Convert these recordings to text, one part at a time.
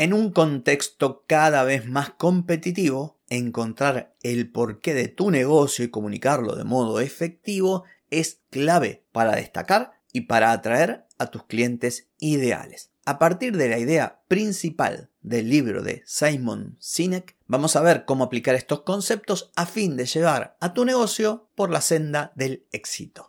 En un contexto cada vez más competitivo, encontrar el porqué de tu negocio y comunicarlo de modo efectivo es clave para destacar y para atraer a tus clientes ideales. A partir de la idea principal del libro de Simon Sinek, vamos a ver cómo aplicar estos conceptos a fin de llevar a tu negocio por la senda del éxito.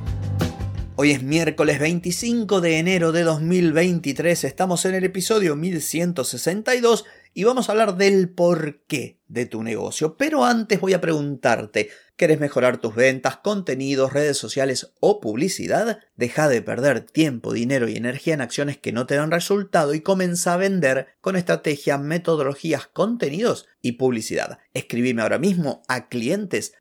Hoy es miércoles 25 de enero de 2023, estamos en el episodio 1162 y vamos a hablar del porqué de tu negocio. Pero antes voy a preguntarte, ¿querés mejorar tus ventas, contenidos, redes sociales o publicidad? Deja de perder tiempo, dinero y energía en acciones que no te dan resultado y comienza a vender con estrategias, metodologías, contenidos y publicidad. Escribime ahora mismo a clientes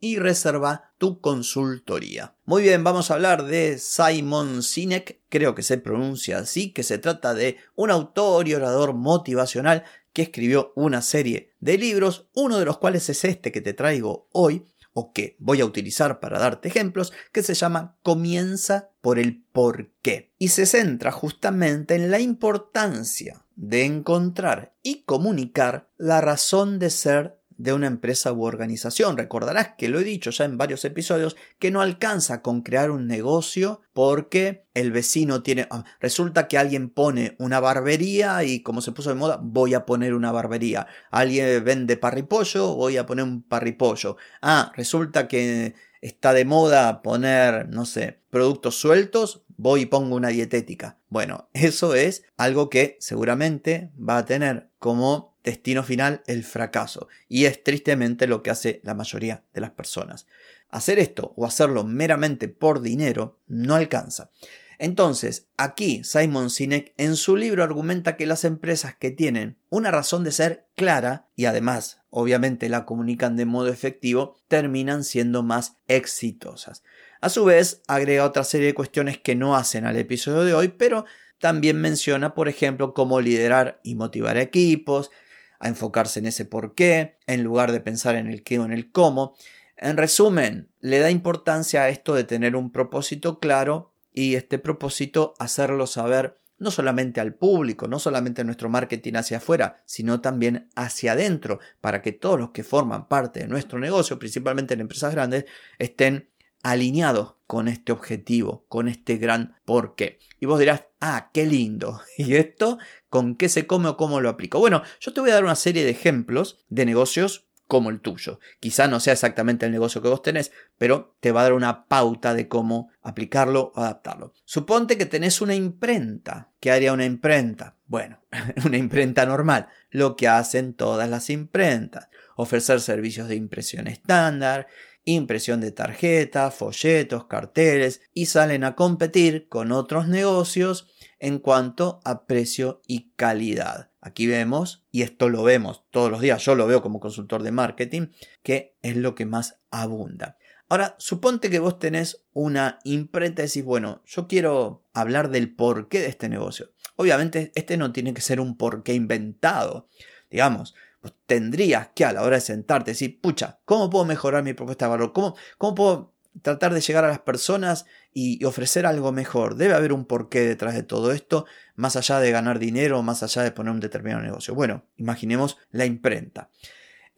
y reserva tu consultoría. Muy bien, vamos a hablar de Simon Sinek, creo que se pronuncia así, que se trata de un autor y orador motivacional que escribió una serie de libros, uno de los cuales es este que te traigo hoy, o que voy a utilizar para darte ejemplos, que se llama Comienza por el por qué. Y se centra justamente en la importancia de encontrar y comunicar la razón de ser de una empresa u organización. Recordarás que lo he dicho ya en varios episodios que no alcanza con crear un negocio porque el vecino tiene... Ah, resulta que alguien pone una barbería y como se puso de moda, voy a poner una barbería. Alguien vende parripollo, voy a poner un parripollo. Ah, resulta que está de moda poner, no sé, productos sueltos, voy y pongo una dietética. Bueno, eso es algo que seguramente va a tener como destino final el fracaso. Y es tristemente lo que hace la mayoría de las personas. Hacer esto o hacerlo meramente por dinero no alcanza. Entonces, aquí Simon Sinek en su libro argumenta que las empresas que tienen una razón de ser clara y además obviamente la comunican de modo efectivo, terminan siendo más exitosas. A su vez, agrega otra serie de cuestiones que no hacen al episodio de hoy, pero también menciona, por ejemplo, cómo liderar y motivar equipos, a enfocarse en ese por qué, en lugar de pensar en el qué o en el cómo. En resumen, le da importancia a esto de tener un propósito claro y este propósito hacerlo saber no solamente al público, no solamente a nuestro marketing hacia afuera, sino también hacia adentro, para que todos los que forman parte de nuestro negocio, principalmente en empresas grandes, estén alineados con este objetivo, con este gran porqué. Y vos dirás, ah, qué lindo. ¿Y esto con qué se come o cómo lo aplico? Bueno, yo te voy a dar una serie de ejemplos de negocios como el tuyo. Quizá no sea exactamente el negocio que vos tenés, pero te va a dar una pauta de cómo aplicarlo o adaptarlo. Suponte que tenés una imprenta. ¿Qué haría una imprenta? Bueno, una imprenta normal, lo que hacen todas las imprentas. Ofrecer servicios de impresión estándar, impresión de tarjetas, folletos, carteles y salen a competir con otros negocios en cuanto a precio y calidad. Aquí vemos, y esto lo vemos todos los días, yo lo veo como consultor de marketing, que es lo que más abunda. Ahora, suponte que vos tenés una imprenta y decís, bueno, yo quiero hablar del porqué de este negocio. Obviamente, este no tiene que ser un porqué inventado. Digamos, pues tendrías que a la hora de sentarte decir, pucha, ¿cómo puedo mejorar mi propuesta de valor? ¿Cómo, cómo puedo tratar de llegar a las personas y, ofrecer algo mejor? Debe haber un porqué detrás de todo esto, más allá de ganar dinero, más allá de poner un determinado negocio. Bueno, imaginemos la imprenta.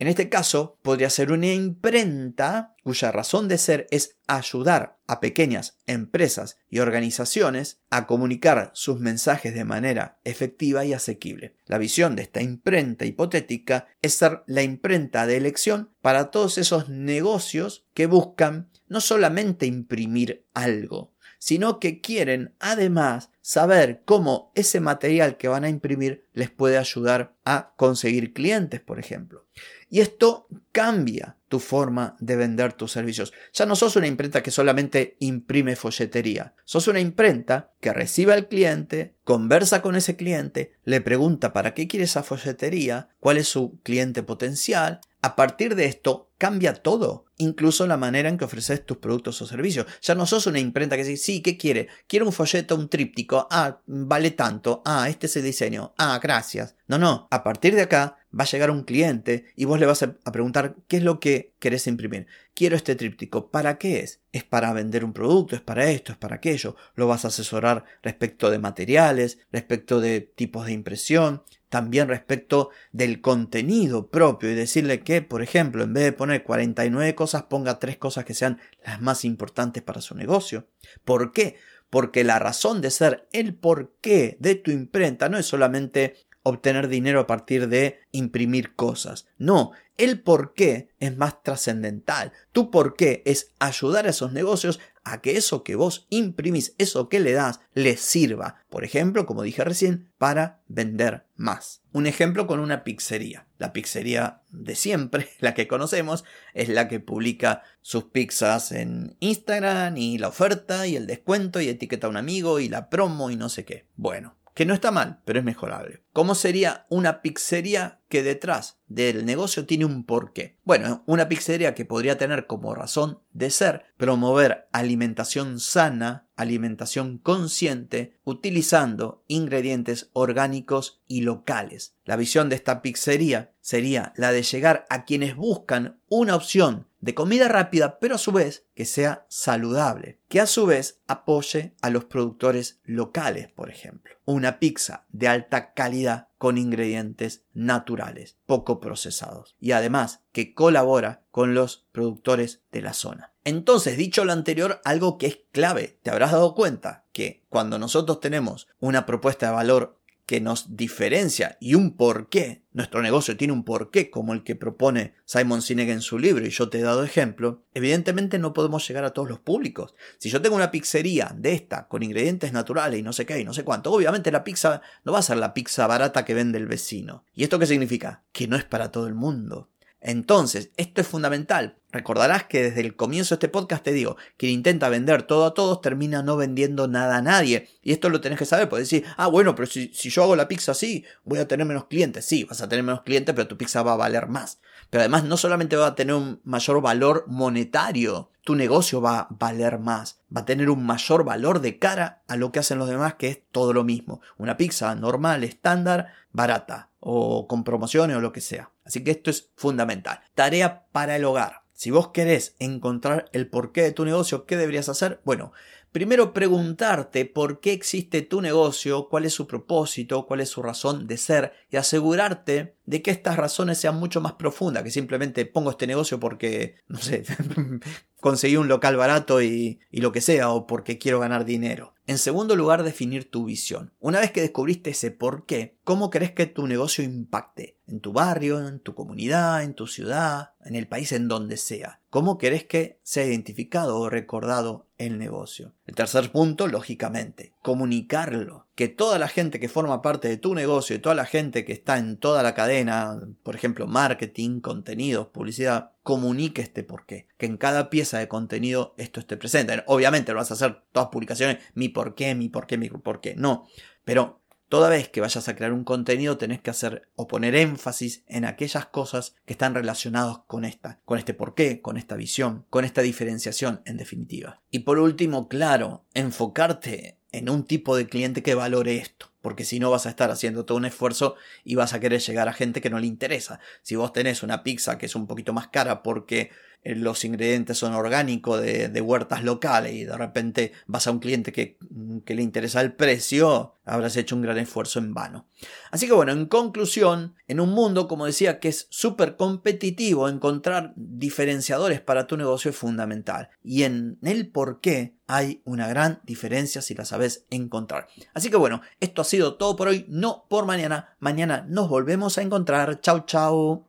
En este caso, podría ser una imprenta cuya razón de ser es ayudar a pequeñas empresas y organizaciones a comunicar sus mensajes de manera efectiva y asequible. La visión de esta imprenta hipotética es ser la imprenta de elección para todos esos negocios que buscan no solamente imprimir algo, sino que quieren además saber cómo ese material que van a imprimir les puede ayudar a conseguir clientes, por ejemplo. Y esto cambia tu forma de vender tus servicios. Ya no sos una imprenta que solamente imprime folletería. Sos una imprenta que recibe al cliente, conversa con ese cliente, le pregunta para qué quiere esa folletería, cuál es su cliente potencial. A partir de esto cambia todo, incluso la manera en que ofreces tus productos o servicios. Ya no sos una imprenta que dice, sí, ¿qué quiere? Quiero un folleto, un tríptico, ah, vale tanto, ah, este es el diseño, ah, gracias. No, no, a partir de acá va a llegar un cliente y vos le vas a preguntar qué es lo que querés imprimir. Quiero este tríptico, ¿para qué es? ¿Es para vender un producto? ¿Es para esto? ¿Es para aquello? Lo vas a asesorar respecto de materiales, respecto de tipos de impresión, también respecto del contenido propio y decirle que, por ejemplo, en vez de poner 49 cosas, ponga tres cosas que sean las más importantes para su negocio. ¿Por qué? Porque la razón de ser, el porqué de tu imprenta no es solamente obtener dinero a partir de imprimir cosas. No, el por qué es más trascendental. Tu por qué es ayudar a esos negocios a que eso que vos imprimís, eso que le das, les sirva. Por ejemplo, como dije recién, para vender más. Un ejemplo con una pizzería. La pizzería de siempre, la que conocemos, es la que publica sus pizzas en Instagram y la oferta y el descuento y etiqueta a un amigo y la promo y no sé qué. Bueno, que no está mal, pero es mejorable. ¿Cómo sería una pizzería que detrás del negocio tiene un porqué? Bueno, una pizzería que podría tener como razón de ser promover alimentación sana, alimentación consciente, utilizando ingredientes orgánicos y locales. La visión de esta pizzería sería la de llegar a quienes buscan una opción de comida rápida, pero a su vez que sea saludable, que a su vez apoye a los productores locales, por ejemplo. Una pizza de alta calidad con ingredientes naturales, poco procesados, y además que colabora con los productores de la zona. Entonces, dicho lo anterior, algo que es clave, te habrás dado cuenta que cuando nosotros tenemos una propuesta de valor que nos diferencia y un porqué, nuestro negocio tiene un porqué como el que propone Simon Sinek en su libro y yo te he dado ejemplo, evidentemente no podemos llegar a todos los públicos. Si yo tengo una pizzería de esta con ingredientes naturales y no sé qué y no sé cuánto, obviamente la pizza no va a ser la pizza barata que vende el vecino. ¿Y esto qué significa? Que no es para todo el mundo. Entonces, esto es fundamental. Recordarás que desde el comienzo de este podcast te digo, quien intenta vender todo a todos termina no vendiendo nada a nadie. Y esto lo tenés que saber, puedes decir, ah, bueno, pero si, si, yo hago la pizza así, voy a tener menos clientes. Sí, vas a tener menos clientes, pero tu pizza va a valer más. Pero además no solamente va a tener un mayor valor monetario, tu negocio va a valer más, va a tener un mayor valor de cara a lo que hacen los demás, que es todo lo mismo. Una pizza normal, estándar, barata, o con promociones o lo que sea. Así que esto es fundamental. Tarea para el hogar. Si vos querés encontrar el porqué de tu negocio, ¿qué deberías hacer? Bueno, primero preguntarte por qué existe tu negocio, cuál es su propósito, cuál es su razón de ser y asegurarte de que estas razones sean mucho más profundas, que simplemente pongo este negocio porque, no sé, conseguí un local barato y, y, lo que sea, o porque quiero ganar dinero. En segundo lugar, definir tu visión. Una vez que descubriste ese por qué, ¿cómo crees que tu negocio impacte? En tu barrio, en tu comunidad, en tu ciudad, en el país en donde sea. ¿Cómo querés que sea identificado o recordado el negocio? El tercer punto, lógicamente, comunicarlo. Que toda la gente que forma parte de tu negocio y toda la gente que está en toda la cadena, por ejemplo, marketing, contenidos, publicidad, comunique este porqué. Que en cada pieza de contenido esto esté presente. Obviamente no vas a hacer todas publicaciones, mi porqué, mi porqué, mi porqué. No. Pero Toda vez que vayas a crear un contenido tenés que hacer o poner énfasis en aquellas cosas que están relacionadas con esta, con este porqué, con esta visión, con esta diferenciación en definitiva. Y por último, claro, enfocarte en un tipo de cliente que valore esto porque si no vas a estar haciendo todo un esfuerzo y vas a querer llegar a gente que no le interesa. Si vos tenés una pizza que es un poquito más cara porque los ingredientes son orgánicos de, huertas locales y de repente vas a un cliente que, mm, que, le interesa el precio, habrás hecho un gran esfuerzo en vano. Así que bueno, en conclusión, en un mundo, como decía, que es súper competitivo, encontrar diferenciadores para tu negocio es fundamental. Y en el por qué hay una gran diferencia si la sabes encontrar. Así que bueno, esto ha sido todo por hoy, no por mañana. Mañana nos volvemos a encontrar. Chau, chau.